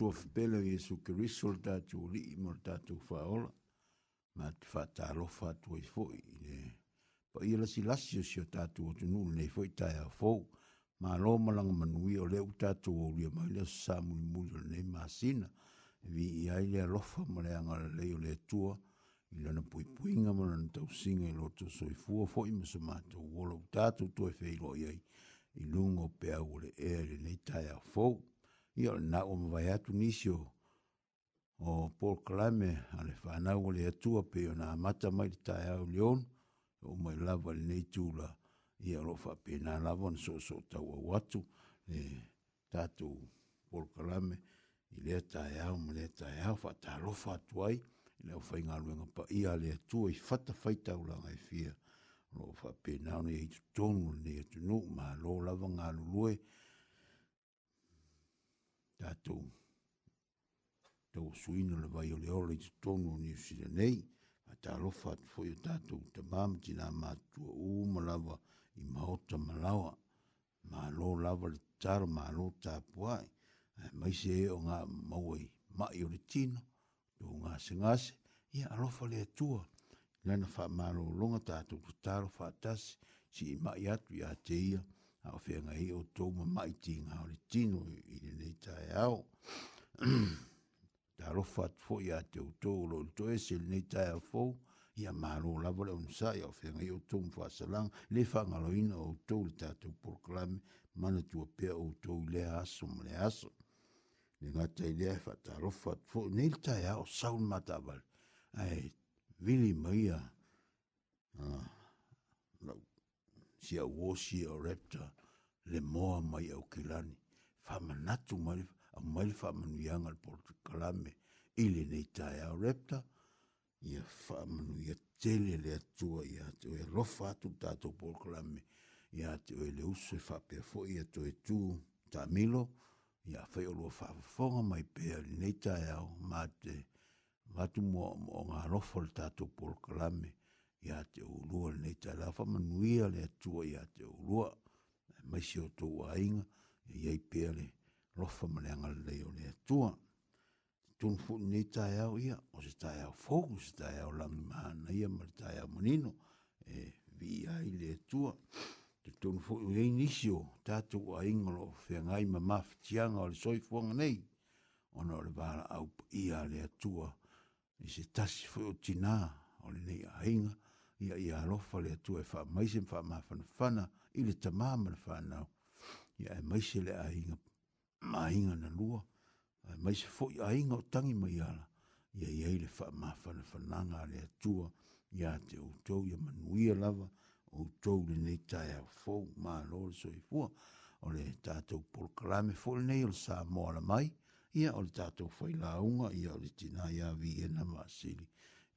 sua fepele o Iesu Cristo le tatou ali'i ma le tatou faaola ma te faatalofa i ai fo'i le pa ia lasilasi o sio tatou atunuu lenei fo'i taeao fou malo malaga manuia o le u tatou aulia mai lea sasā le o lenei masina vii ai le alofa ma le agalelei o le atua i lana puipuiga ma lana tausiga i loto soifua fo'i ma so matou ola u tatou tuaefeiloai ai i luga o pe au le ea i lenei taeao fou i o na o mwai atu nisio o Paul Klame a le whanau o le atua pe o nā mata mai te tai au leon o mai lava le nei tūla i a lo wha pe nā lava na so so tau au atu le tātou Paul Klame i le tai au ma le tai au wha tā lo wha atu ai i le whai ngā luenga pa i a le atua i whata whai tau langa i e fia lo wha pe nā o nei tūtonu le nei atu nuk ma lo lava ngā luluei tātou tau suina le vai o le ola i te tonu ni New nei, a tā lofa atu fo i o tātou te māma ti nā mātua o malawa i maota malawa, mā lō lawa le tāra mā lō tā eh, mai se e o ngā mauai mai o le tino, tō ngā se ngāse, i a lofa le atua, lana wha mā lō longa tātou tu tāra wha tasi, si i mai atu i a te a o whenga i o tōma mai tinga o le tino i le nei tae au. Ta rofa atu fo i a te utō lo le toe se le nei tae au fōu, ia mālo lava le unsai o whenga i o tōma whaasalang, le whangaloina o utō le tatou proklame, mana tua pēr o utō le aso ma le aso. Le ngata i lea e whatarofa atu fo, nei le tae au saun matawale, ai, vili maia, ah, si a wosi o repta le moa mai au kilani. Whamanatu mai, a mai whamanuianga le porto kalame, ili nei tae au repta, ia whamanuia tele le atua i ate oe rofa atu tātou porto kalame, i ate oe le uso e whapea fo i ato e tū tā milo, i a whai olua whawhonga mai pēr li nei tae au, mā te, mā tu mō ngā rofa le tātou porto kalame, ia te ulua lenei talafa manuia le atua ia te ulua maisi o tou aiga e iai pea le lofa ma le agalelei o le atua tunu fuu nei taeao ia o se taeao fou se taeao lagi mana ia ma le taeao manino e vii ai tua atua tatunu foʻi iai nisi o tatou aiga o loo feagai ma mafitiaga o le soifuaga nei ona o le valaau paia a le tua i e se tasi foʻi o tinā o lenei aiga ia ia alofa le tu e fa mai faamaise ma faamafanafana i le tama ma le ia e se le aiga maiga na lua e maise foʻi aiga o tagi mai ala ia ia le fa faamafanafanaga a le tu ia te o outou ia manuia lava outou lenei taeafou malo le soifua o le tatou polokalame foʻi lenei o le sa moala mai ia o le la failauga ia o le tina ia viena masili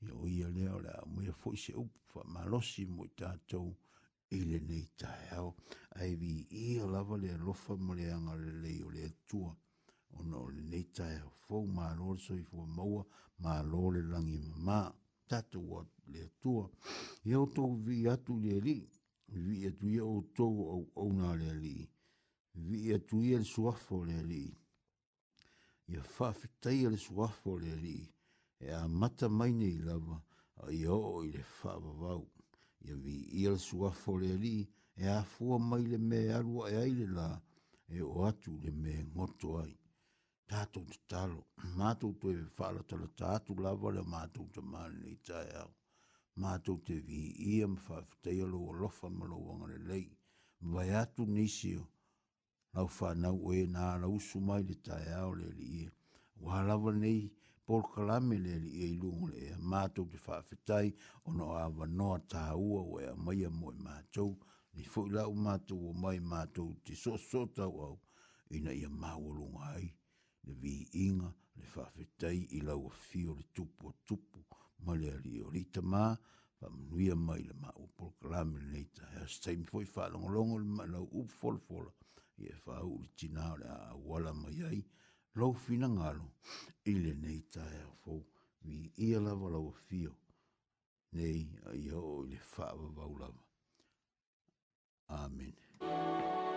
ia o ia lea o lea mui a fwoi se upu wha malosi mui tātou i le nei tae au. Ai vi ia lava lea lofa ma lea anga le lei o lea tua. O na o le nei tae au fwou ma lore so i fwa maua ma lore langi ma ma tātou wa lea tua. Ia o tau vi atu lea li. Vi atu ia o tau au au nga lea li. Vi atu ia le suafo lea li. Ia fafetai le suafo lea li. Ia e a mata mai nei lava a i o i le whaavavau. I a vi i al sua fore ali e a fua mai le me arua e aile la e o atu le me ngoto ai. Tātou te talo, mātou te whaalatala tātou lava le mātou te mani nei tai au. Mātou te vi i am whaafatei alo o lofa malo wangare lei. Vai atu nisio, lau whanau e nā lausu mai le tai au le li i. Wā lava nei, Paul Kalame le li e ilungo le ea mātou te whaafetai o no awa noa tāua o ea maia moe mātou. Ni fwoi lau mātou o mai mātou te so so tau au ina ia māwalunga ai. Le vi inga le whaafetai i lau a fio le tupu a tupu ma le ali o rita mā pa manuia mai le mātou Paul Kalame le neita. Hea staimi fwoi whaalongolongo le mātou upu folfola i e whaau le tina a wala mai ai lau fina ngalo, i le nei tae a fau, mi i a lava lau fio, nei a i hao i le whaava vau Amen. Amen.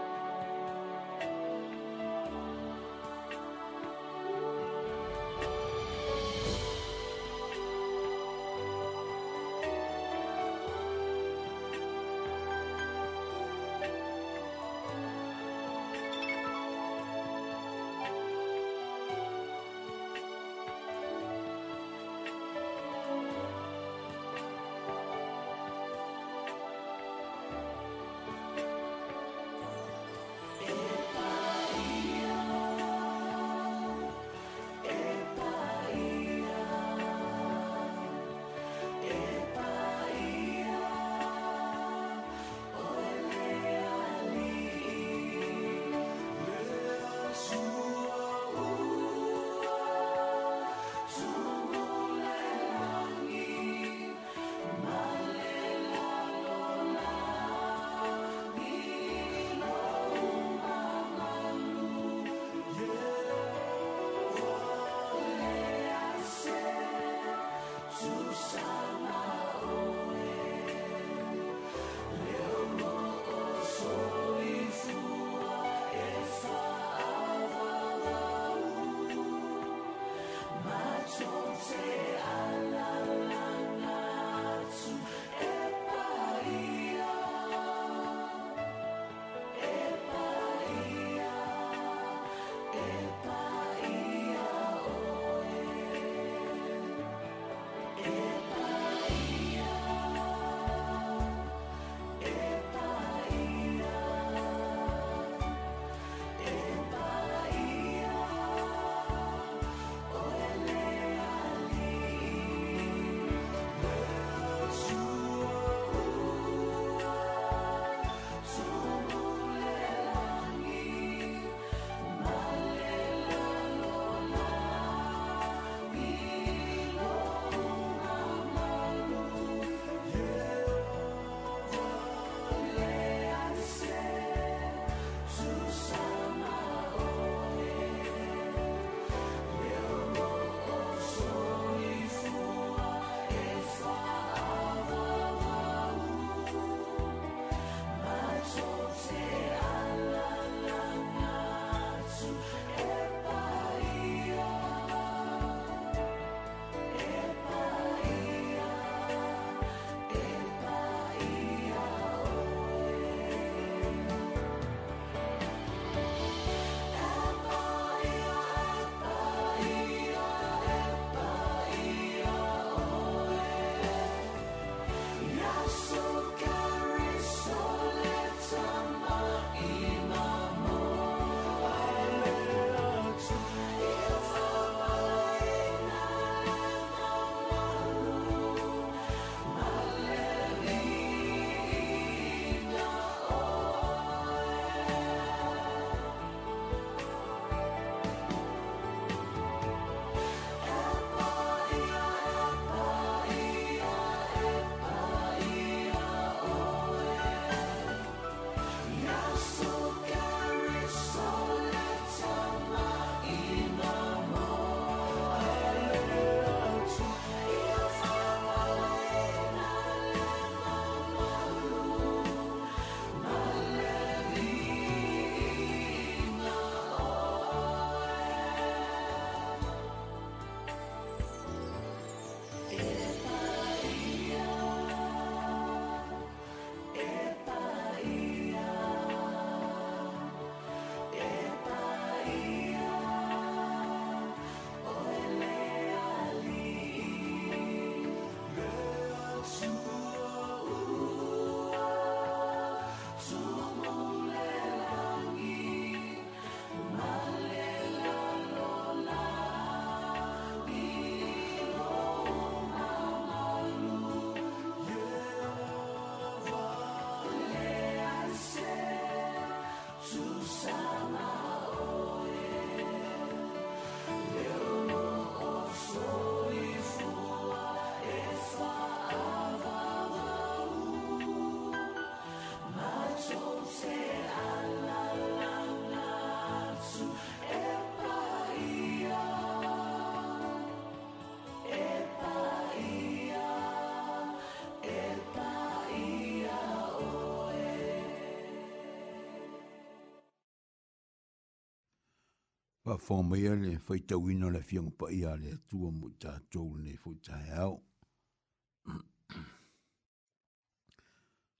pa fo mai le fai ta wino le fiong pa ia le tu mo ta to ne fo ta hao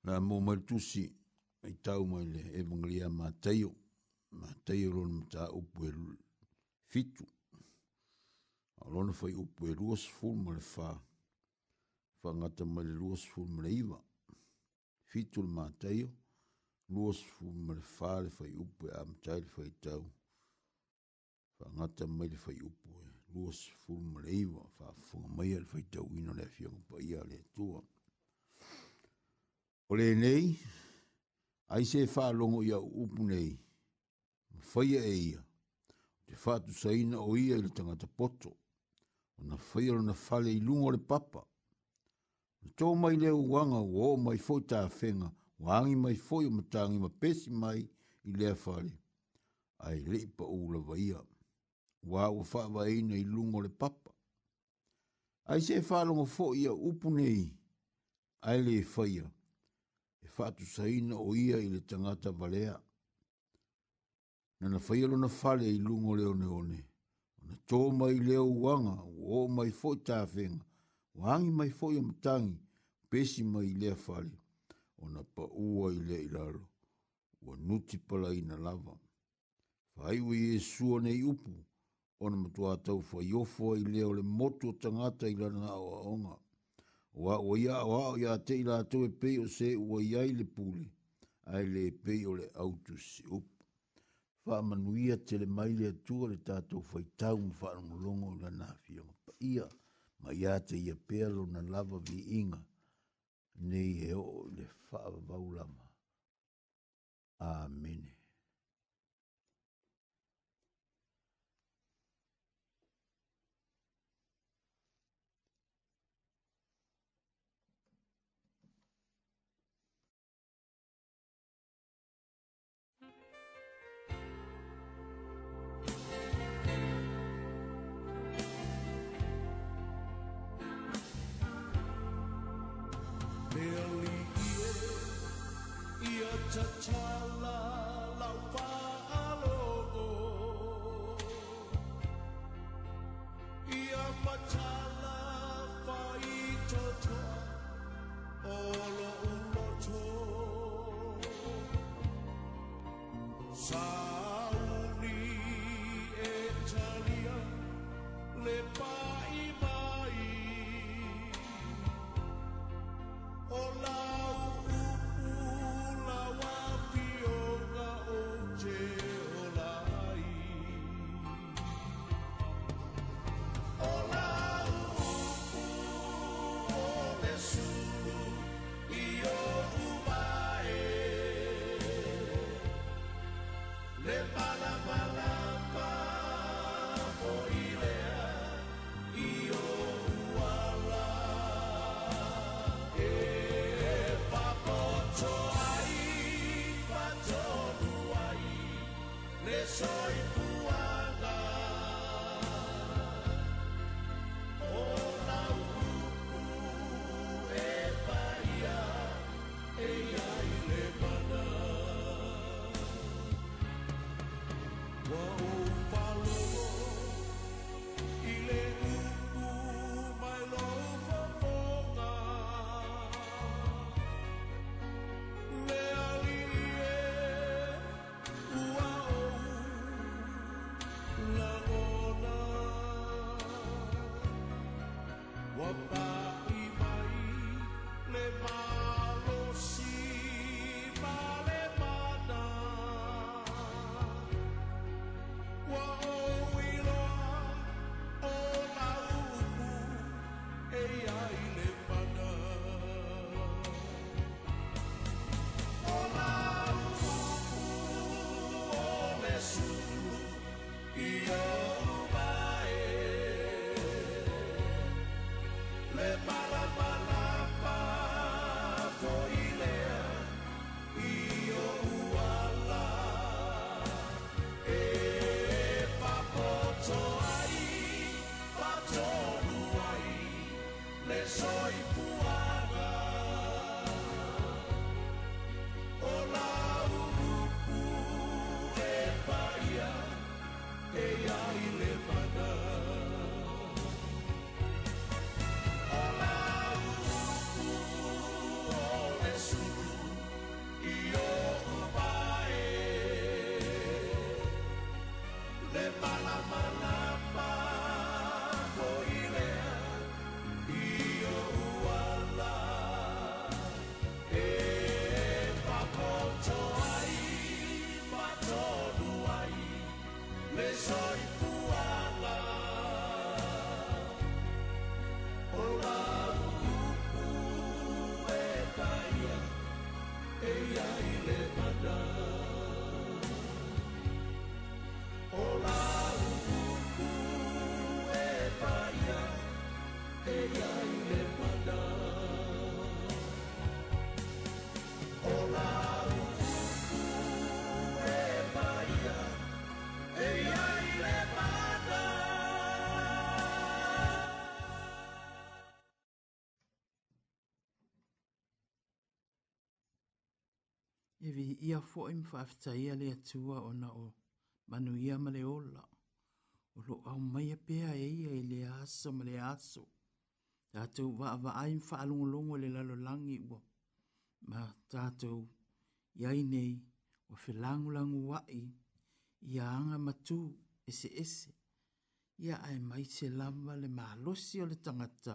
la mo ma tu si ai ta mo le e mo le ma teio ma teio lo mo ta o pu e fitu alo no fai o pu e lo s fu mo le fa fa nga ta mo le lo s fu mo le iva fitu ma teio lo s fu mo le fa le fai o pu e am ta le fai tau. whaangata mai le whai upo e, luas fulu maleiwa, whaafunga mai al whai tau ino le whiang pa ia le tua. O le nei, ai se whaalongo ia upu nei, whai e ia, te whaatu saina o ia ili tangata poto, o na whai alo na whale i lungo le papa, na tō mai leo wanga o o mai fo tā whenga, wangi mai fo i o matangi ma pesi mai i lea whale, ai leipa ula vaiamu wa u fa va ina i lungo le papa. Ai se fa longo fo ia upu nei, ai le fa ia, e fa tu sa ina o ia i le tangata balea. Nana fa ia lona fa i lungo le one one, na tō mai leo wanga, o o mai fo i tāwhenga, o mai fo i amatangi, pesi mai lea fale, o na pa ua i lea i o nuti pala i na lava. Fai ui e sua nei upu, ona matua tau fa iofo i leo le motu tangata i lana o aonga. Wa o ia o a o ia te i lato e pei o se ua iai le pule, ai le pe o le autu se up. Fa manuia te le maile atua le tatou fa i tau ma fa anongolongo i lana fionga pa ia, ma ia te ia pealo na lava vi inga, nei e o le fa avaulama. Amene. vi ia fo im fafta ia le atua o na o manu ia ma ola. O lo au mai apea e ia i le aso ma aso. Tātou wa wa aim fa alungolongo le lalo langi ua. Ma tātou iai nei o fe langu langu wai ia anga matu ese ese. Ia ai mai se lama le mahalosi o le tangata.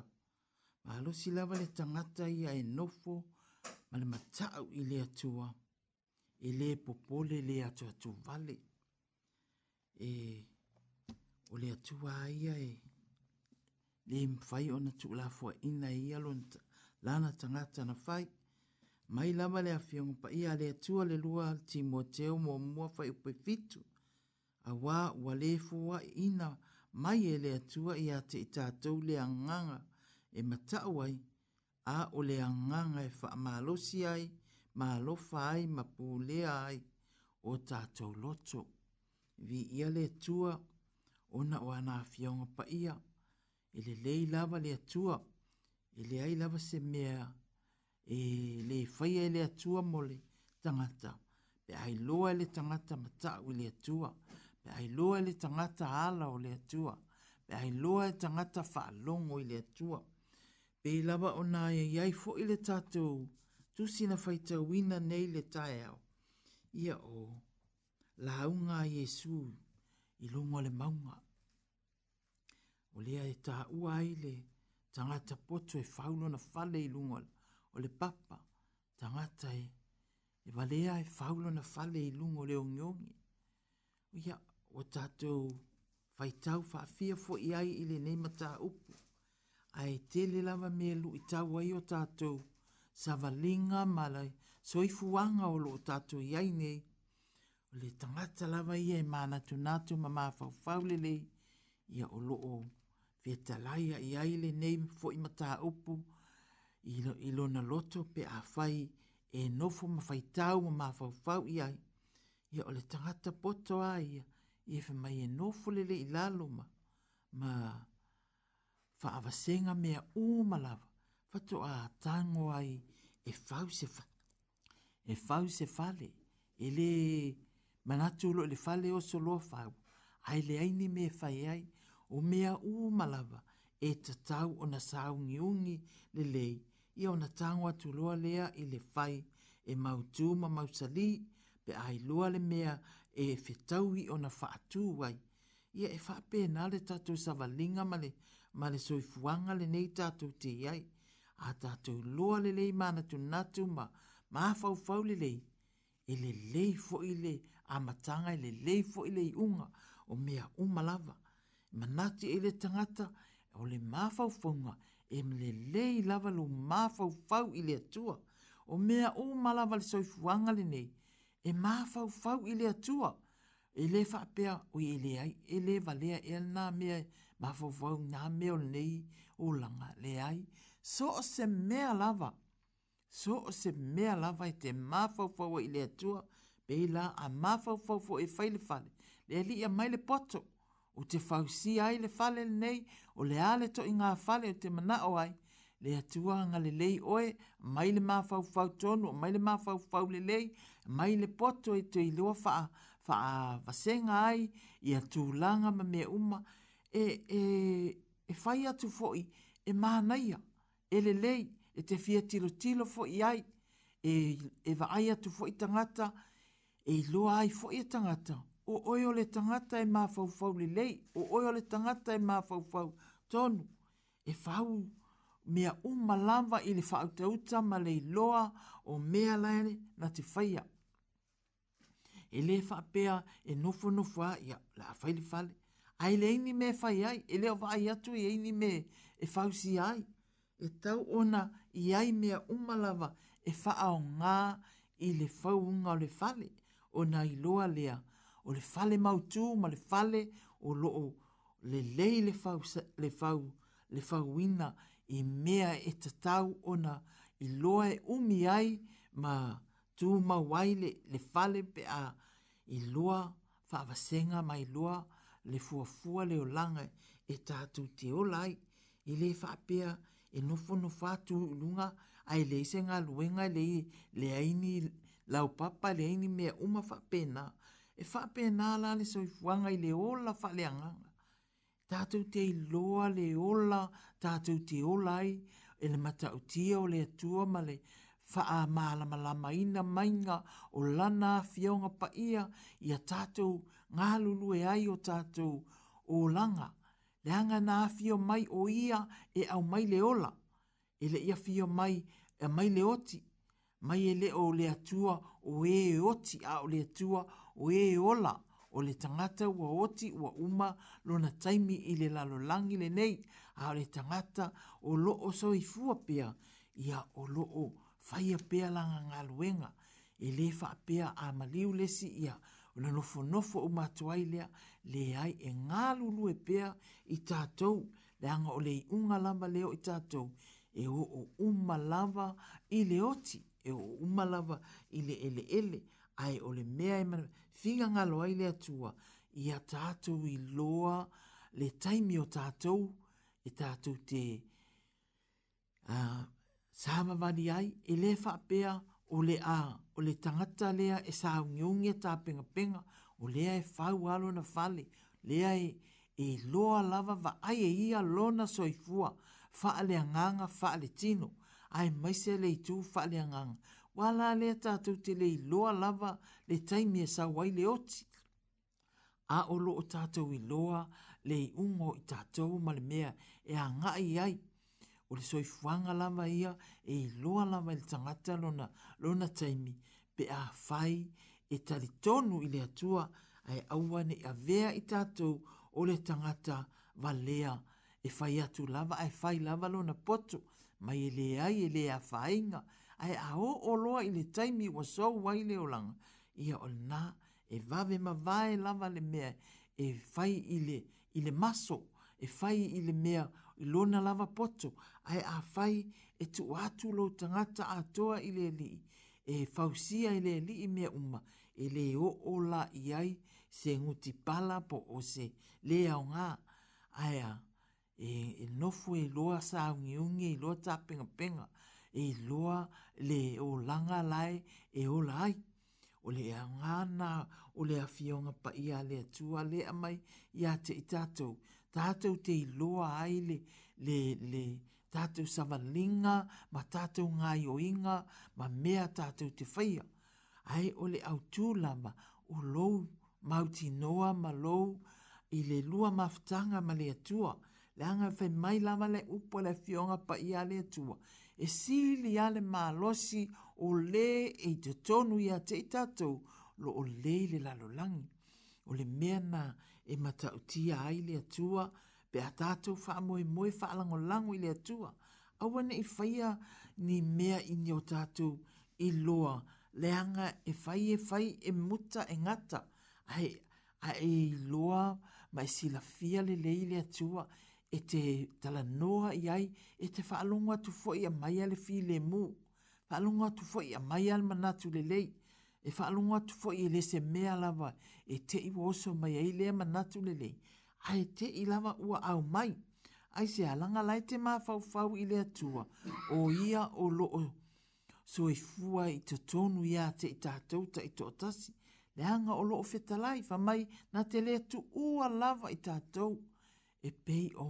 Mahalosi lama le tangata ia e nofo ma le matau i le atua e le popole le atu atu vale. E o le atu aia e le mwhai o na tukla fua ina i alo lana tangata na fai. Mai lama le afiongu pa ia le atu le lua ti moteo mua mua fai upe fitu. A wā ua le fua ina mai e le atu i ate i tātou le anganga e matauai a o le anganga e wha ai ma lofa ai ma pūlea ai o tātou loto. Vi ia le tua, ona o ana fionga pa ia, ele lei lava le tua, ele ai lava se mea, e le fai ele tua mole tangata, pe ai loa ele tangata matau ele tua, pe ai loa ele tangata ala o le tua, pe ai loa ele tangata faalongo ele tua, pe lava ona ia fo ele tatou, tu sina faita wina nei le tae au. Ia o, la haunga Yesu i lungo le maunga. O lea e taha ua le tangata poto e faulo na fale i lungo le. O le papa, tangata e, e valea e faulo na fale i lungo le ongiongi. O ia, o tatou faitau faafia fo i ai i le nei mata upu. A e tele lava me lu i tau ai o tatou savalinga malai soifuanga o loo tatou iai nei o le tangata lava ia e manatunatu ma mafaufau lelei ia o loo fetalaia i ai lenei foʻi ilo, i lona loto pe afai e nofo ma faitau ma mafaufau i ai ia o le tagata poto a ia ia femai e, e nofo lelei lalo ma ma faavasega mea uma lava fatoʻatago ai e fau se fa e fau se fale e le manatu lo le fale o so lo fa ai le ai ni me fai ai o mea a u malava e tatau ona sau ni ungi le le i ona tango atu loa lea i le fai e mautu ma mausali pe ai loa le mea e fetau i ona fa atu wai ia e fa pe na le tatu sa valinga male male soifuanga le nei tatu te iai a tātou loa lelei mana tu natu ma ma fau fau lelei e lelei fo i le a matanga e lelei fo i le unga o mea umalava ma nati e le tangata o le mafau fau fau e me lelei lava lo mafau fau fau i le atua o mea umalava le soifuanga le nei e mafau fau fau i le atua e le fa o i le ai e le valea e na mea mafau fau fau na mea o nei o langa le ai so o se mea lava. So o se mea lava i te mafaufau i le atua, pe i la a mafaufaufo e faile fale, le ali i a maile poto, o te fausi ai le fale nei, o le ale to i ngā fale o te mana o ai, le atua nga le lei oe, mai le mafaufau tonu, mai le mafaufau le lei, mai le poto i te i lua faa, faa vasenga ai, i langa ma mea uma, e, e, e fai atu foi, e mānaia, e ele lei e te fia tilo tilo fo i ai e, e va ai atu fo i tangata e lo ai fo i e tangata o oi le tangata e mafau fau le lei o oi le tangata e mafau fau tonu e fau mea uma lava i le fautauta ma le loa o mea laere na te faia e le whapea e nofo nofo a ia la awhaili fale. Ai le ini me fai ai, e leo vai atu e ini me e fau si ai e tau ona i ai mea umalawa e faa o ngā i le whaunga o le fale o na i loa lea o le fale mau mautu ma le fale o loo le lei le fau le fau le fauina i mea e te tau ona i loa e umi ai ma tu mawai le, le fale pe a i loa whaavasenga ma i loa le fuafua le o langa e tatu te olai i le whaapea e nofo no fatu lunga ai le se nga luenga le le aini lau papa le aini me uma fa pena e fa pena la le so fuanga i le ola fa le anga tatou te i loa le ola tatou te ola ai e le mata utia o le atua ma le fa a mala mala maina mainga o lana fionga pa ia ia tatou ngā lulu e ai o tatou o langa le hanga nā mai o ia e au mai le ola, e le ia fio mai e mai le oti, mai e le o le atua o e, e oti a o le atua o e, e ola, o le tangata ua oti ua uma lona taimi i le lalo langi le nei, a o le tangata o lo o so i fua pia, ia o lo o faya pia langa ngaluenga, e le fa pia a maliu lesi ia, ona nofonofo o matuai lea leai e galulue pea i tatou leaga o le iʻuga lava leo i tatou e o uma lava i le oti e oo uma lava i le eleele ae o le mea e mafiga galo ai le atua ia tatou loa, le taimi o tatou i e tatou te uh, samavali ai e lē faapea o le a, o le tangata lea e sa ungiungi a penga penga, o lea e fau alo na fale, lea e, e loa lava va ai e ia lona soifua, fa ale anganga, fa ale tino, ai maise le itu fa ale anganga. Wala lea tatu te le loa lava le taimi e sa wai le oti. A olo o tatu i loa le ungo i tatu ma mea e anga i ai, ai o le soifuaga lava ia e iloa lava i le tagata lona, lona taimi pe a fai e talitonu i le atua ae awane nei avea i tatou o le tagata valea e fai atu lava ae fai lava lona poto mai e leai e lē afaiga ae aooloa i le taimi ua sou ai le olaga ia o lenā e vave ma vae lava le mea e fai i le maso e fai i mea i lona lava poto ai a fai e tu atu lo tangata a toa i le li e fausia i le li i mea uma e le o o la i ai se nguti pala po o se le au ngā ai a e, e nofu e loa sa ungi ungi e loa ta penga penga e loa le o langa lai e o lai o le a ngana o le a fionga pa ia le atua le a mai ia te i tātou tātou te i loa ai le le le tātou savalinga, ma tātou ngā ioinga, ma mea tātou te whaia. Ai ole au tūlama, o lou, mauti noa, ma lou, i le lua maftanga ma le atua, le anga whai mai lama le upo le fionga pa i ale atua. E sili ale ma losi o le e te tonu i a te tatou, lo o le le lalolangi. O le mea na e mata utia ai le atua, le pe atatou faamoemoe faalagolago i le atua aua neʻi faia e ni mea ini o tatou i loa leaga e fai e fai e muta e gata ae ae iloa ma e silafia lelei le atua e te talanoa i ai e te faalogo atu foʻi a maia le filemu faalogo atu foʻi a maia le manatu lelei e faalogo atu foʻi e lese mea lava e teʻi ua oso mai ai lea manatu lelei ai te ilawa ua au mai. Ai se alanga lai te mā fau i le atua, o ia o loo. So i fua i te tonu ia te i tātouta i tō tasi, le hanga o loo fetalai, fa mai na te le atu ua lava i tātou. E pei o,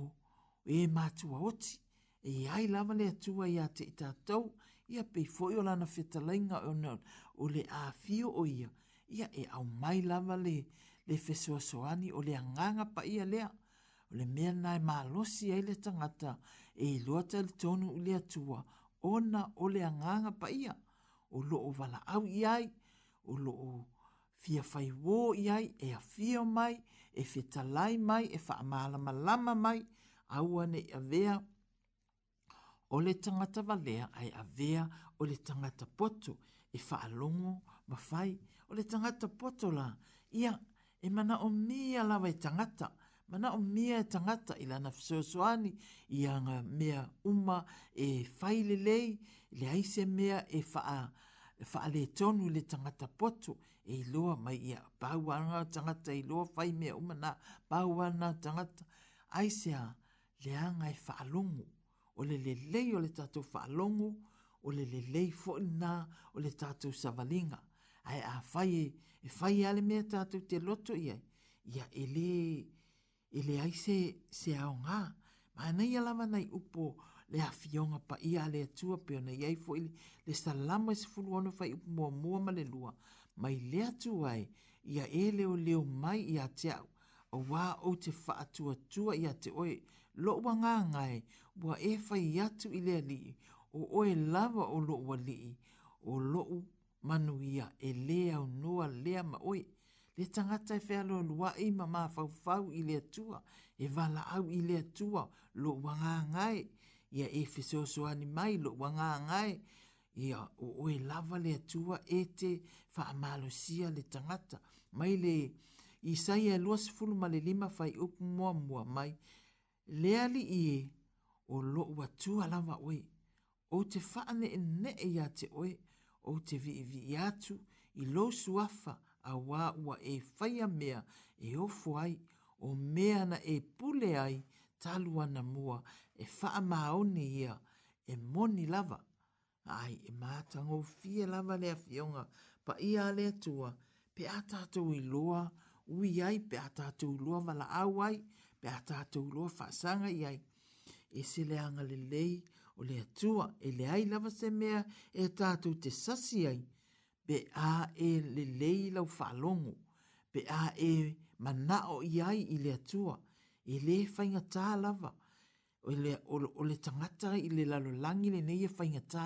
e mātua oti, e ai lava le atua ia te i tātou, ia pei foi o lana fetalainga o nau, o le āwhio o ia, ia e au mai lava le le fesoasoani o le agaga paia lea o le mea nae malosi ai le tagata e ilua talitonu i le atua ona o le agaga paia o loo valaau i ai o loo fia fai wō i ai e a fia mai, e fetalai mai, e whaamalama lama mai, aua nei a vea, o le tangata valea ai a vea o le tangata poto, e whaalongo ma fai, o le tangata poto la, ia e mana o mia lawa e tangata, mana o mia e tangata i lana fisoswani i anga mea uma e faile lei, le aise mea e faa, faa e le tonu le tangata poto e iloa mai ia pauanga tangata iloa fai mea uma na pauanga tangata aise a le anga e faa longu o le le lei o le tatou faa longu o le le lei fo ina o le tatou savalinga ai a fai e, e fai ale mea tātou te loto ia, ia e ele, ele ai se, se ao ngā, ma nei alama nei upo le afionga pa ia le atua peo nei ai fo ili, le salama se fulu ono fai upo mua mua ma le lua, mai le atua ai, ia ele o leo mai ia te au, o wā o te whaatua tua ia te oe, lo ua ngā ngai, wa e fai atu i le ali, o oe lava o lo ua li, o lo ua manuia e lea o noa lea ma oi, le tangata e whealo lua i ma ma fau i lea tua, e wala au i lea tua, lo wanga ngai, ia e fisoso ani mai lo wanga ngai, ia o oe lava lea tua e te whaamalosia le tangata, mai le i sai e lua sifulu ma le lima fai upu mua mua mai, lea li i e o lo ua tua lava oi, o te whaane e ne e ia te oi, o te vii vii atu i lo suafa a wā ua e whaia mea e ofu ai o mea na e pule ai talua na mua e wha maoni ia e moni lava. Ai, e mātango fie lava lea fionga pa ia lea tua pe atatou i loa ui ai pe atatou loa wala au ai pe atatou loa whaasanga i ai. E se leanga le lei o le atua e le ai lava se mea e tātou te sasi ai, be a e le lei lau whalongo, be a e mana o i ai i le atua, e le whainga tā lava, o le, o, o le tangata i le langi le nei e whainga tā,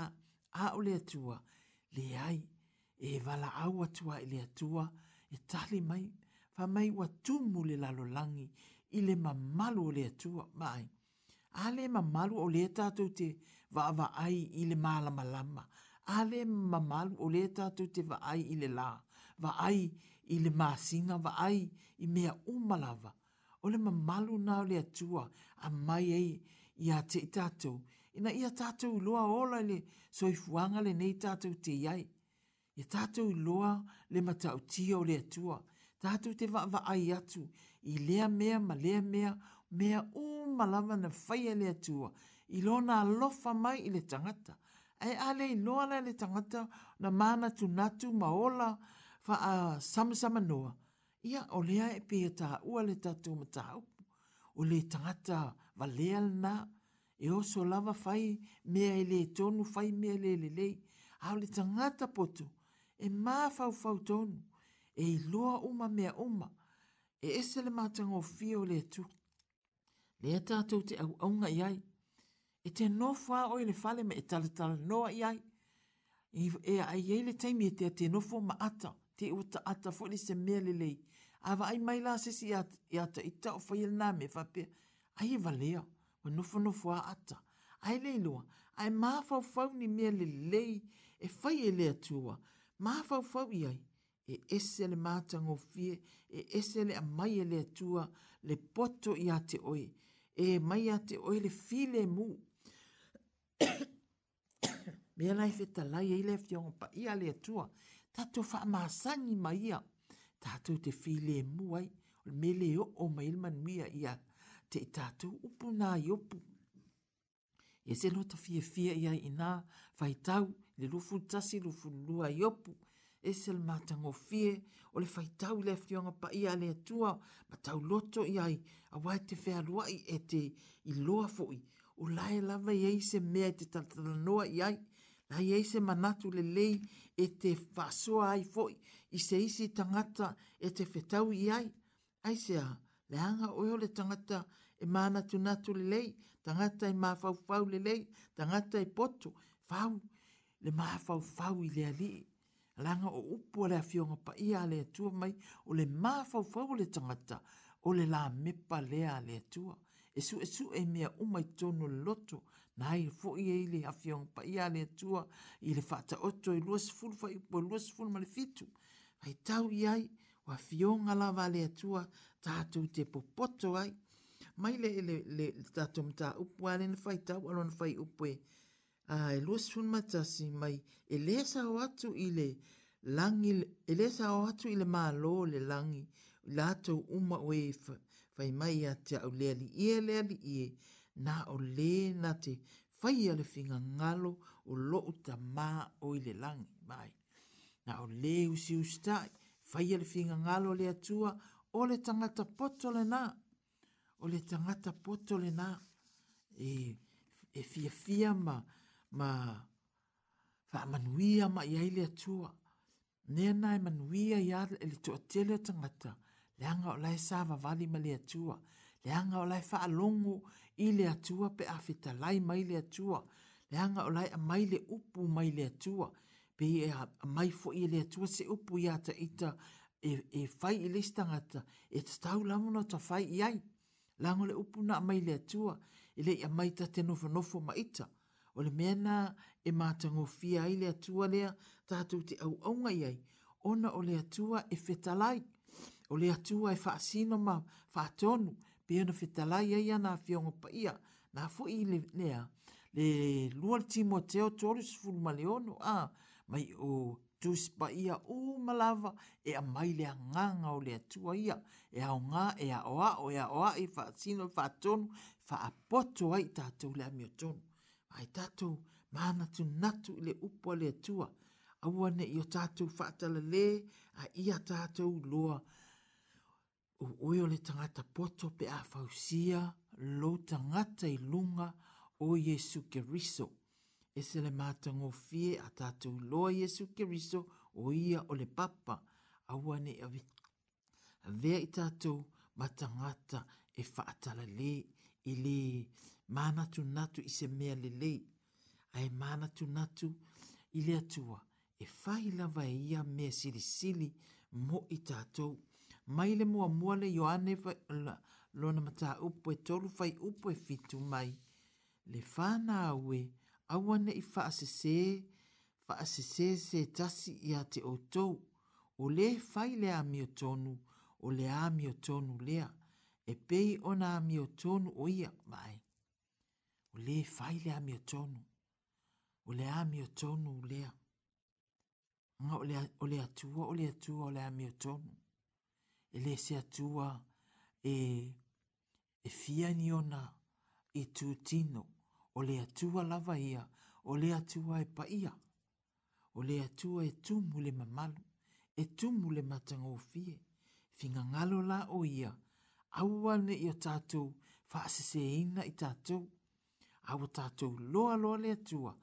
a o le atua, le ai, e wala au atua i le atua, e tali mai, wha mai wa tumu le lalolangi, i le mamalo o le atua, mai ale mamalu o le tatou te vaavaai i le malamalama ale mamalu o le tatou te vaai i le lā vaai i le masiga vaai i mea uma lava o le mamalu na o le atua a mai ai iā teʻi tatou ina i a ia tatou loa ola soifuanga le soifuaga lenei tatou te iai ia tatou loa le mataʻutia o le atua tatou te va vaavaai atu i lea mea ma lea mea mea u malama na faya e le atua i lona lofa mai i le tangata. Ai ale i loana le tangata na mana tu natu maola fa a samsama noa. Ia o lea e pia ta ua le tatu ma ta upu. O le tangata va lea na e oso lava fai mea i e le tonu fai mea e le le le. Au le tangata potu e maa fau fau tonu e i loa uma mea uma e ese le matango fio le tuku le e tātou te au aunga i ai. E te no whā oi le whale me e tala tala noa i ai. E a ai e le taimi e te a te nofo ma ata, te o ta ata fwoli se mea le lei. A wa ai mai la se si i ata i ta o whai le nā me whape. Ai e valea, wa nofo nofo a ata. Ai le lua, ai mā fau fau ni mea le lei e whai e lea tua. Mā fau fau i ai e ese le mātango fie, e ese le a mai e lea tua le poto i a te oi. E e mai a te oele file mu. Mea lai fe talai e lefi o pa ia le atua, tatu wha maasangi mai ia, tatu te file mu ai, mele o o mailman mia ia, te tatu upu nā i opu. E se lota fie fie ia ina, fai tau, le lufu tasi lufu lua i opu, esel matango fie o le faitau le fionga pa ia le atua ma tau loto i ai a wai te fea luai e te i loa fui o lae lava i eise mea te tatalanoa i ai la i eise manatu le lei e te fasoa ai fui i se isi tangata e te fetau i ai ai se a le anga oio le tangata e mana tu natu le lei tangata e mafaufau le lei tangata e poto fau le mafaufau i le alii langa o upu ale afionga pa ia ale atua mai, o le mafau fau le tangata, o le la mepa lea ale atua. E su e su e mea umai tono loto, na hai fo i eile afionga pa ia ale atua, i le fata oto e luas fulu fai upu e luas fulu male fitu. Hai tau iai, wa afionga lava ale atua, tātou te popoto ai, mai le le le mta ta upu ale na fai tau, alo na fai upu e, a e luas fun matasi mai elesa le sa o atu i langi, elesa le sa o atu i le lo e le langi, lato atu uma o e fai mai a te au lea li ia e lea li e, na o le na te fai ale finga ngalo o lo uta maa o ile langi mai. Na o le usi ustai, fai ale finga ngalo le atua o le tangata poto le na, o le tangata poto le na, e, e fia fia maa, ma fa manuia ma ia ile ne nai manuia ia ile e tua tele tangata leanga olai lai sava vali ma le tua leanga o fa alongo ile tua pe afita lai mai le tua leanga o lai mai le upu mai le tua pe ia e mai fo ile tua se upu ya ta ita e e fai ile tangata e tau lamuna ta fai ia Lango le upuna mai le tua, ele ia mai ta te nofo nofo ma ita o le mea nā e mātango fia i le atua lea tātou te au aunga iai. Ona o le atua e fetalai, o le atua e whaasino ma whaatonu, pia na fetalai ai ana a fionga pa ia, nā fu i le nea, le luar timo teo torus fulma leono, a, mai o tus pa ia o malava e a mai le nganga o le atua ia e a nga e a oa o e a oa e fa sino fa ai tatou le amio tonu ai tatu mana tu natu ile upo le tua aua ne io tatu fatala le a ia tatu loa o oio le tangata poto pe a fausia lo tangata i lunga o Yesu Keriso. E se le mātango fie a tatu loa Yesu Keriso o ia o le papa a wane a vi. A vea i tatu ma e fatala le i le manatu natu i se mea lelei, ae manatu natu i le atua e whai lava e ia mea siri sili mo i tātou. Mai le mua mua le yo ane lona mata upo e tolu fai upo e fitu mai, le whana aue awane i wha se se, wha se se se tasi i a te otou, o le whai le a mio tonu, o le a mio tonu lea, e pei ona a mio tonu o ia mai o le fai le ami tonu, Ole le ami tonu o Nga o le atua, o le atua, o le ami tonu, e le se atua e, e fia ni ona e tu tino, o le atua lava ia, o le atua e pa ia, Ole le atua e tumu le mamalu, e tumu le matanga o fie, finga ngalo la o ia, aua ne i o tatou, fa se e ina i tatou, awa tātou loa loa lea tua,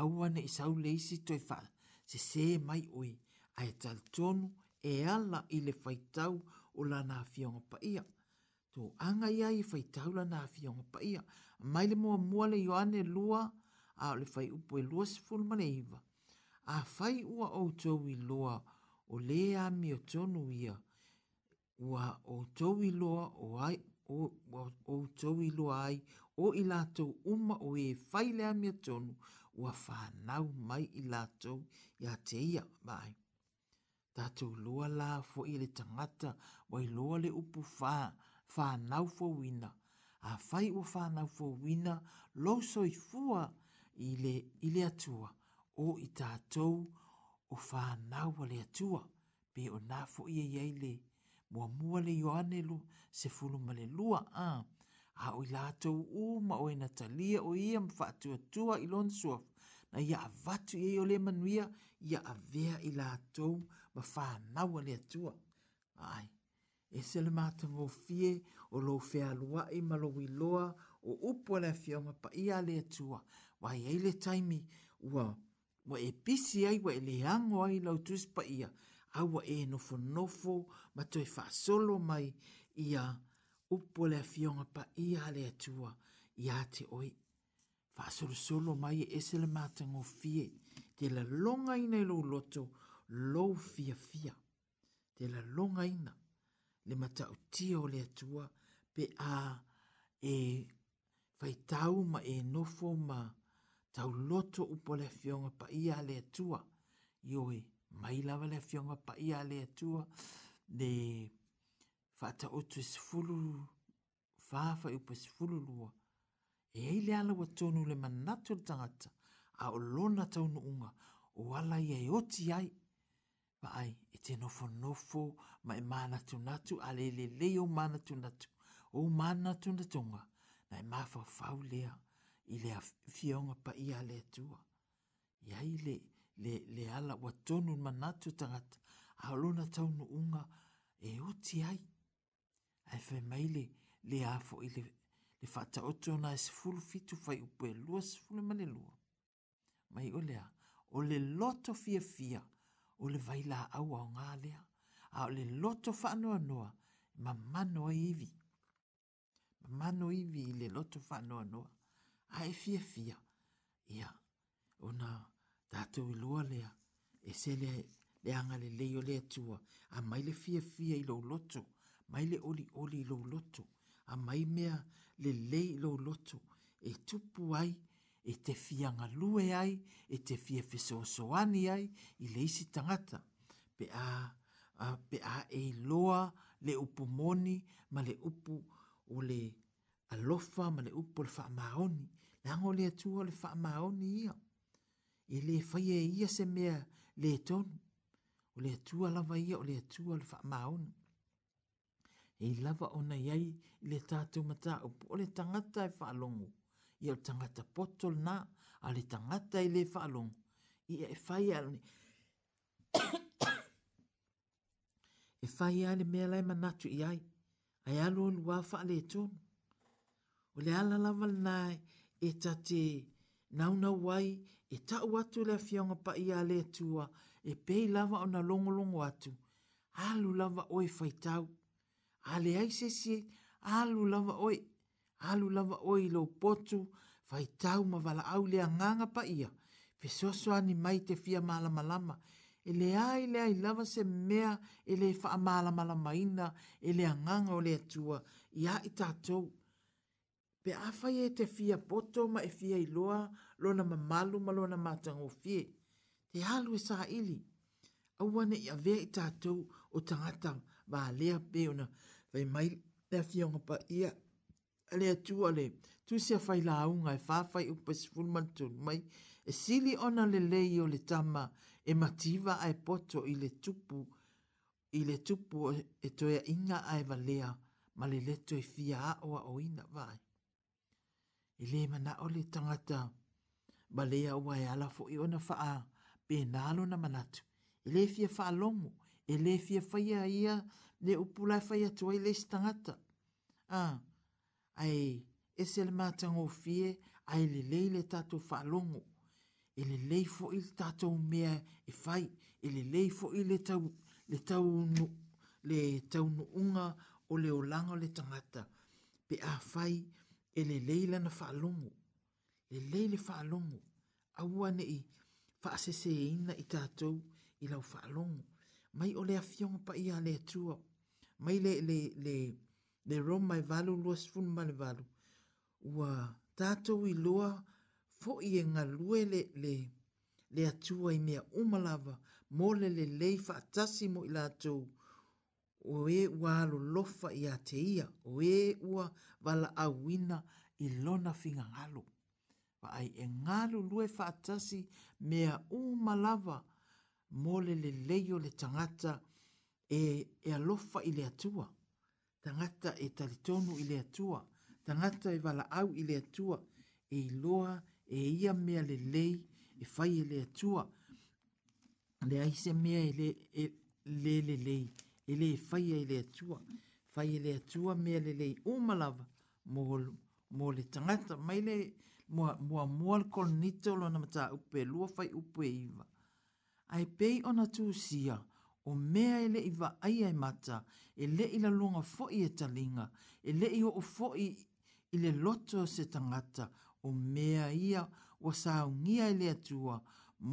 awa ne isau leisi toi wha, se se mai oi, Ai e tonu e ala i le whaitau o la nā fionga pa ia. Tō anga ia i whaitau la nā fionga pa ia, mai le mua mua le yoane lua, a le whai upo e lua se fulma le iwa. A whai ua outou i loa o lea mi o tonu ia, ua outou i loa o ai o, o, o tau iloa ai, o i lātou uma o e whaile a mea tonu, o a whānau mai i lātou i a te ia mai. Tātou loa lā fo i le tangata, wai loa le upu whā, whānau fo wina, a whai o whānau fo wina, lo soi fua i le, i le atua, o i tātou o whānau wa le atua, pe o nā fo i e iei lei mua mua le yoane lu se fulu ma lua a a o ilato u ma o ina talia o ia mfatua tua ilon suaf na ia avatu ia yo le manuia ia avea ilato ma faa nawa atua ai e se le mata mofie o lo fea lua i malo o upo le fionga pa ia le atua wa ia ile taimi ua wa e pisi ai wa e leango ai lau tuspa ia ia awa e nofo nofo ma toi wha solo mai ia upo lea fionga pa ia le atua ia te oi. Wha solo solo mai e esele mātango fie te la longa ina i lo loto lo fia fia. Te la longa ina le mata tia o le atua pe a e fai tau ma e nofo ma tau loto upo lea fionga pa ia le atua i oi mai lava le fionga pa ia le atua de fata otu e se fulu fafa i e pa se fulu lua e ei le ala watonu le manatu le tangata a o lona taunu unga o ala ia e oti ai ma ai e te nofo nofo ma e manatu natu a le le le o manatu natu o manatu natunga na e mafa fau lea i le fionga pa ia le atua i ai le le le ala wa tonu manatu tangata haluna taunu unga e uti ai. Ai fai maile le afo i le, le fata otu ona e sifulu fitu fai upe lua sifulu mani lua. Mai olea, o le loto fia fia o le vaila aua o ngā lea a o le loto whanoa noa ma mano iwi. Ma mano iwi i le loto whanoa noa a e fia fia. Ia, o nā tātou i lua lea, e se lea le anga le leo lea tua, a mai fia fia i lau loto, mai oli oli i lau loto, a mai le lei i lau loto, e tupu ai, e te fianga lue ai, e te fia fisoosoani ai, i leisi tangata, pe a, a, pe a e loa le upu moni, ma le upu o le alofa, ma le upu le faa maoni, le ango lea tua le faa maoni e le fai e ia se mea le tonu, o le atua lava ia, o le atua le wha maon. E lava o na iai le tātou mata, o le tangata e wha longu, i le tangata potol na, a le tangata e le wha longu, i e fai alani. e fai ale mea lai manatu i ai, ai alu alu wha le tonu. O le ala lava nai e, e tate e tate nau nau wai e tau atu le fionga pa ia le tua e pei lava o na longolongo atu. Alu lava oi faitau. Ale ai se alu lava oi. Alu lava oi lo potu faitau ma vala au le anganga pa ia. Fesoso ani mai te fia mala malama. E le ai le ai lava se mea e le faa mala malama ina e le anganga o le tua. Ia i tatou pe awhai e te fia poto ma e fia i loa lona mamalu ma lona matango fie. Te halu e sa ili. Awane i avea i tātou o tangata ma lea peona vai mai te fia unga pa ia. Ale atu ale, tu sia whai la aunga e whawhai upa si mai e sili ona le lei o le tama e mativa ai poto i le tupu i le tupu e toia inga ai valea ma le leto e fia a oa o ina vai i le mana o le tangata, ba le au ai i ona faa, pe nalo na manatu, i le fia faa longu, i fia faya ia, le upula faya tuai le stangata. A, ai, e se le matango fie, ai le le le tato faa longu, Ile le fo i le tato mea i e fai, i le le fo i le tau, le tau nu, le tau nu o le olanga le tangata, pe a fai, e le leila na whaalongo. Le leile whaalongo. Aua nei whaasese e ina i tātou i lau whaalongo. Mai o le a fionga pa ia le atua. Mai le, le, le, le rom mai valu lua sifun mali valu. Ua tātou i lua fo i e ngā lue le, le, le atua i mea umalava mo le le leifa atasi mo i lātou o e ua alolofa iā te ia o e ua valaauina i lona figagalo vaai e galulue faatasi mea uma lava mole le lelei le tagata e, e a lofa i le atua tagata e talitonu i le atua tagata e au i le atua e iloa e ia mea lelei e fai e le atua leai se mea e le lelelei le, le, le, e le fai ai le atua, fai ai le atua mea le le umalava mo, mo le tangata, mai le mua mua mua le kolonito lo na mata upe, lua fai upe iwa. Ai pei ona tu sia, o mea e le iwa ai ai mata, e le la lunga foi e talinga, e le o o foi i le loto se tangata, o mea ia wa saungia e le atua,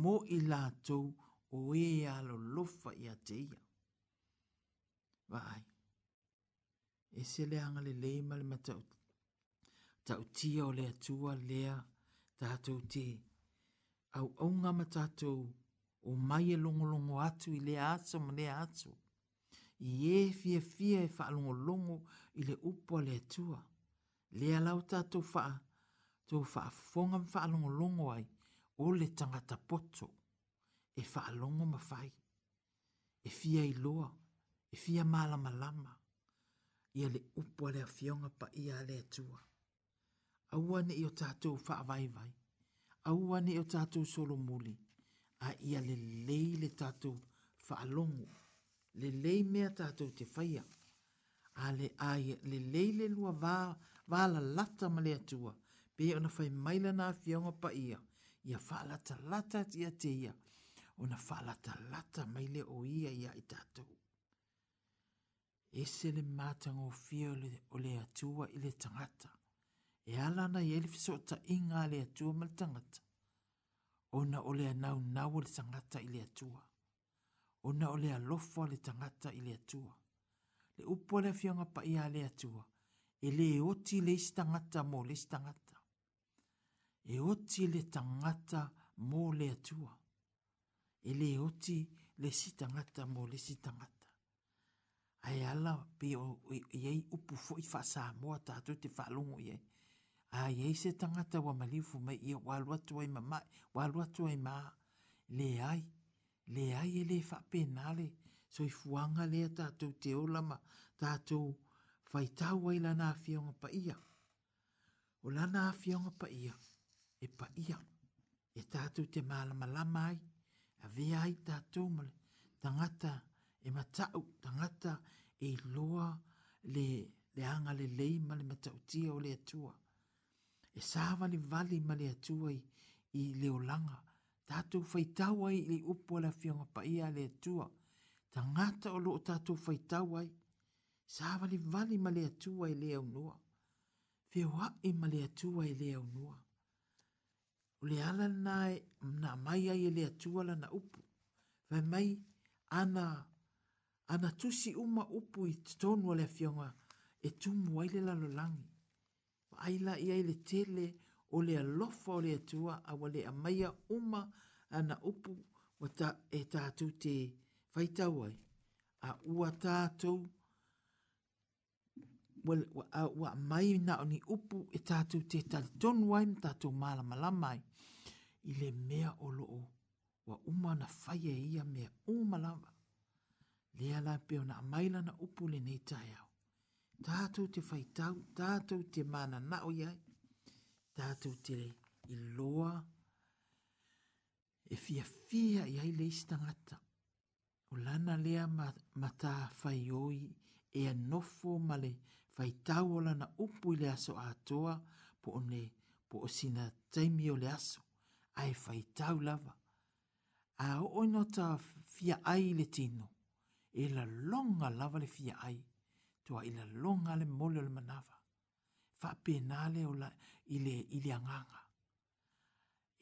mo i lātou o e alo lofa i ateia vai e se le anga le le ma le matau tau tia o le atua lea tātou te au au nga matatou o mai e longolongo atu i le aso ma le aso i e fia fia e wha longolongo i le upo le tua le alau tātou wha tō wha fonga ma wha longolongo ai o le tangata poto e wha longo ma e fia i loa e fia malama lama, ia le upo le fionga pa ia le atua. Aua ne o tātou wha vai vai, aua o tātou solo muli, a ia le lei le tātou wha le lei mea tātou te whaia, a le ai le lei le lua wala lata ma le atua, pe ona whai maila nā fionga pa ia, ia wha lata lata ia te ia, ona wha lata lata maile o ia ia i tātou e se le mātango fia o le atua i le tangata. E ala na i elifi ta inga le atua ma le tangata. Ona o le anau nau le tangata i le atua. Ona o le alofa le tangata i le atua. Le upo le fianga pa i a le atua. E le oti le tangata mo le istangata. E oti le tangata mo le atua. E le oti le sitangata mo le sitangata ai ala pe o ye upu fo i fa sa mo ta tu te fa lu ye Ai ye se tanga ta wa mali fu mai ye wa lu tu ai mama wa lu tu ai ma le ai le ai ele fa pe na le so i fu le ta tu te o lama ta tu fa i ta wa ila na fi nga pa ia o la na fi o pa ia e pa ia e ta tu te mala mala mai a vi ai ta tu mo tanga ta tu e matau tangata e loa le le anga le leima le matau tia o le atua. E sāwa le vali ma le atua i, i le olanga. Tātou whaitau ai le upo la fionga pa ia le atua. Tangata o loo tātou whaitau ai. Sāwa le vali ma le atua i le aunua. Feo hae ma le atua i le aunua. O le ala nai e, na mai ai le atua la na upo. Vai mai ana ana tusi uma upu i tonu le fionga e tumu ai le lalo langi. Aila i ai tele ole le alofa o le atua a wale a maia uma ana upu wa ta e tātou te A uata tu well, wa, a, wa mai na o ni upu e tātou te tali tonu ai tātou malama lamai i le mea o wa uma na whaia e ia mea uma lamai lea la peo na maila na upu le nei tai au. Tātou te whaitau, tātou te mana na o iai, tātou te e i loa, e fia fia iai le istangata. O lana lea mata ma whai oi, e anofo ma le whaitau o lana upu le aso atoa, po o ne, po o sina taimi o le aso, ai whaitau lava. A o oinota fia ai le tino, e la longa lava le fia ai, tua i la longa le mole o le manawa, fa penale o la ile ile anganga.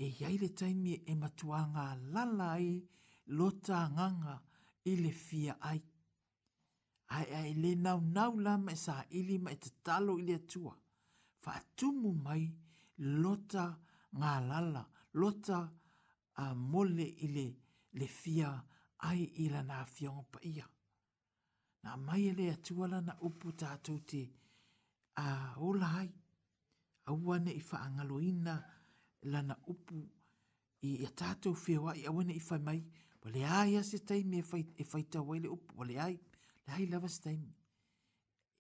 E iai le taimi e matua ngā lala ai, lota anganga i le fia ai. Ai ai le nau nau la mai e sa ili e mai te talo ili atua, fa atumu mai lota ngā lala, lota a mole ile le fia ai ai i la nā fionga pa ia. Nā mai e lea tuala na upu tātou te a ola hai, a uane i wha angaloina la na upu i a tātou whewa i awane i whai mai, wa le ai a se taimi e, e whaita wai le upu, wa le ai, le hai lava se taimi.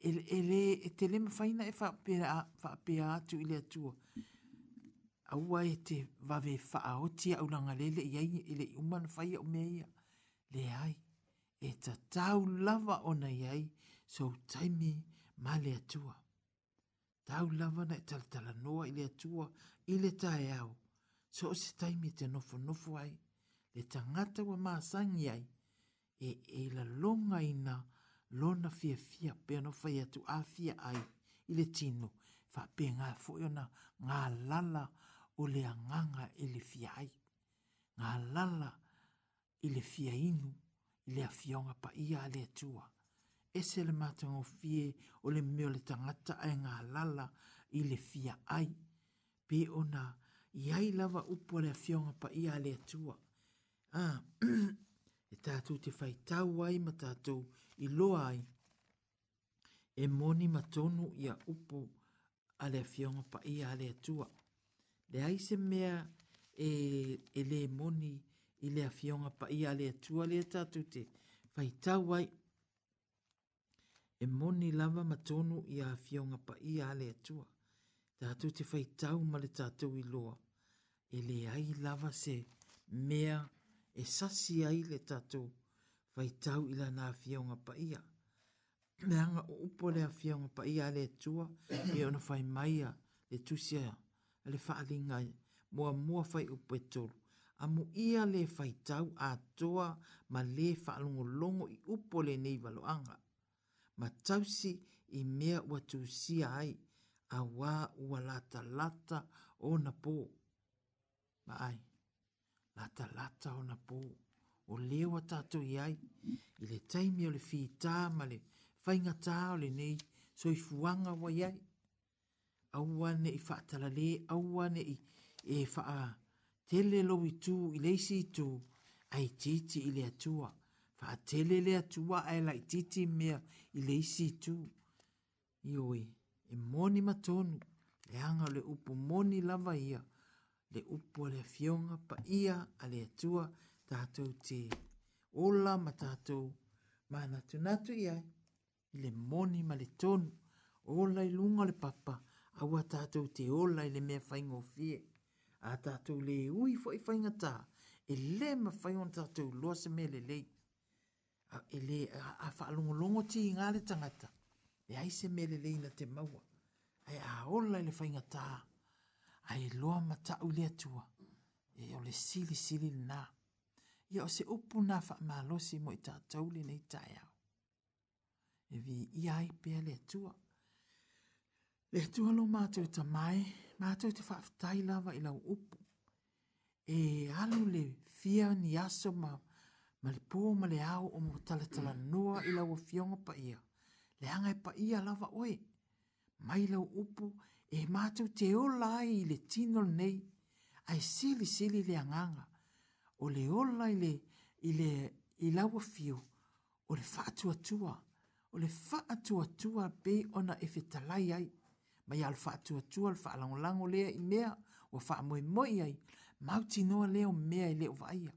E, e le, e te lema whaina e whaapea atu i le atua, a e te wawe wha aotia au langa lele i aine i le umana whai au mea ia le ai e ta tau lava o nei ai so taimi ma le atua. Tau lava na e talatala noa i le atua i le ta e au so se taimi te nofo nofo ai le ta ngata wa maa sangi ai e e la longa ina lona fia fia peano fai atu a fia ai i le tino fa pe ngā ona ngā lala o le anganga i e le fia ai. Ngā lala o i le fia inu, i le afionga pa ia le atua. Ese le matango fie o le meo le tangata ai ngā lala i le fia ai. Pe ona, i ai lava upo le afionga pa ia le tua. Ah, e tātou te whai tau ai ma tātou i loa ai. E moni matonu ia upo a le afionga pa ia le tua. Le aise mea e, e le moni matonu i le afionga pa ia le atua le tatu te whai tauai. E moni lava matonu i a afionga pa ia le atua. Tatu te whai tau ma le tatu i loa. E le ai lava se mea e sasi ai le tatu whai tau i la na afionga pa ia. Me anga o upo le afionga pa ia le atua e ona whai maia le tusia le whaalinga mua mua whai upo e tolu a mu ia le faitau a toa ma le whaalongolongo i upo le nei valoanga. Ma tausi i mea ua tūsia ai, a wā ua lata lata o na pō. Ma ai, lata lata o na pō, o lewa tato i ai, i le taimi o le fītā ma le whaingatā o le nei, so i fuanga wa iai. Aua ne i whaatala le, aua ne i e whaaa tele lowi tu i leisi tu ai titi i le atua fa tele le atua ai lai titi mea i leisi tu i oi e moni matonu le anga le upo moni lava ia le upo le fionga pa ia a le atua tatou te ola ma tatou ma natu natu ia, i le moni ma le tonu ola i lunga le papa awa tatou te ola i le mea whaingo fie a tātou le ui fo i whainga tā, e le ma whaion tātou loa se mele le, e le a, whaalongolongo ti i ngāre tangata, e ai se mele le na te maua, ai a ola le whainga tā, ai loa ma tāu le atua, e o le sili sili nā, ia o se upu nā whaamalosi mo i tātou le nei tāiau, e vi i ai le atua, Le tu halo mātou ta mai, mātou te whaafitai lava i lau upu. E alu le fia ni aso ma, ma le pō ma le au o mo tala tala noa i lau fionga pa ia. Le hanga e pa ia lava oe. Mai lau upu, e mātou te o i le tino nei, ai sili sili le anganga. O le o le, i le, i lau fio, o le whaatua tua, o le whaatua tua be ona e whetalai ai ma ia le faatuatua le faalagolago lea i mea ua faamoemoi ai mautinoa lea o mea i lē o vaaia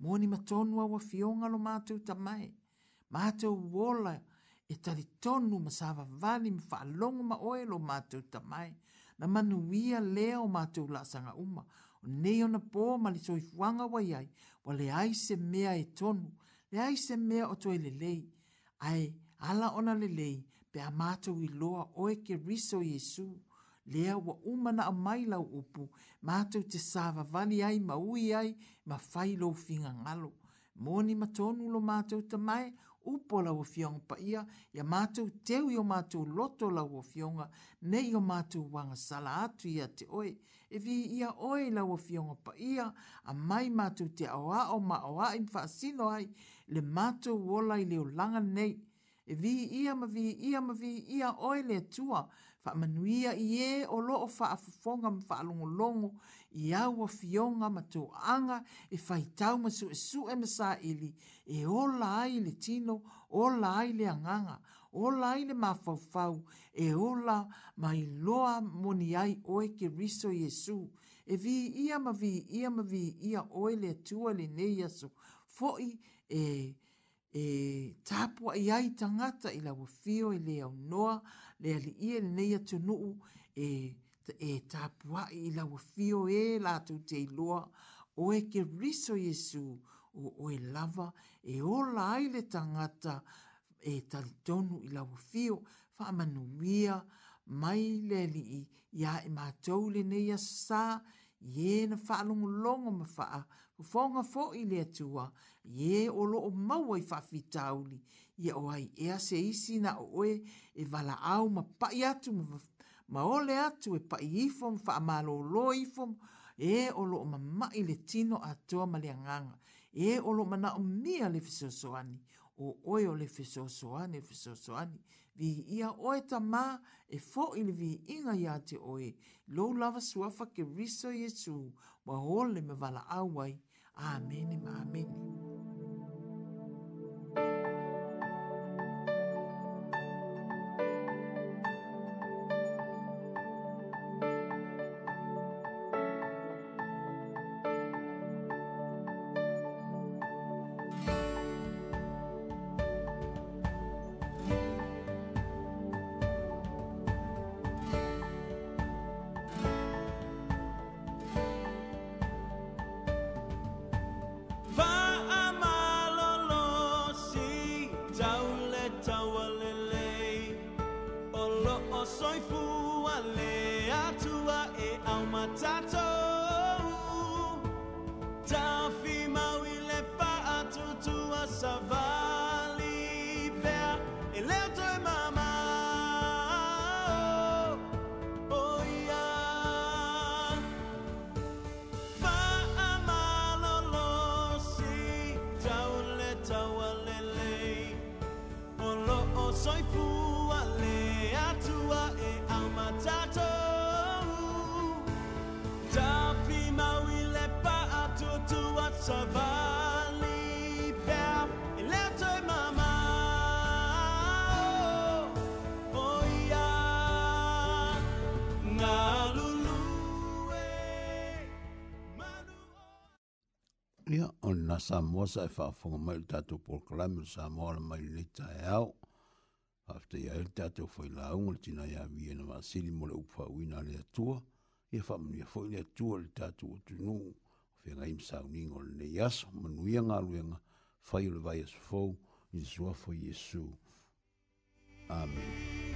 moni matonu aua fioga lo matou ma matou wola e talitonu ma sa vavali fa faalogo ma oe lo matou tamae na manuia le o matou laasaga uma o nei ona pō ma le soifuaga uai ai ua ai se mea e tonu le ai se mea o toe lelei ae ala ona lelei le pe a mātou i loa oe ke riso Yesu, lea wa umana a maila upu, mātou te sāwa vali ai ma ui ai ma whailo finga ngalo. Mōni ma tōnu lo mātou te mai, upo la fionga pa ia, ia mātou teo o mātou loto lau fionga, nei o mātou wanga sala atu ia te oe, e vi ia oe lau fionga pa ia, a mai mātou te awa o ma awa i mwha ai, le mātou wola i leo langa nei, e vi ia ma vi ia ma vi ia oi le tua, fa manuia i e o loo fa afufonga ma fa alongolongo, i au a fionga ma tō anga e fai tau ma su e su e ma sa ili, e o ai le tino, o ai le anganga, o ai le ma fau fau, e o la ma i loa moni ai oi ke riso Jesu, e vi ia ma vi ia ma vi ia oi le tua le neiasu, fo'i e... Eh, e tapua i ai tangata i lawa fio i lea unoa, lea li ia le neia tunuu e, e tapua i lawa fio e la tu te iloa, o e ke riso Yesu o o e lava e ola la ai le tangata e tali tonu i lawa fio, fa manumia mai le li i, ia e matou le neia sa, Ie na whaalongolongo ma whaa, ufonga fo i le atua, ye o lo o mau ai fafitauli, ye o ai ea se isi na o oe e vala au ma pai atu, ma ole atu e pai ifom, fa amalo lo ifom, e o lo o mamai le tino atua ma le anganga, e o lo mana o mia le fisosoani, o oe o le fisosoani, fisosoani, e vi ia oe ta ma e fo il vi inga ya te oe, lo lava suafa ke riso yesu, ma ole me vala awai, Amen, amen. amen. Samoa sa e whaafonga mai le tātou proklame le Samoa le mai le tae au. Afte ia le tātou whai la unga le tina ia vie na masiri mo le upwha uina le atua. Ia whaamani a whai le atua le tātou o tunu. Whenga im sauninga o le ne yaso manuia ngā ruenga whai le vai asu fau. Nisua fo Yesu. Amen. Amen.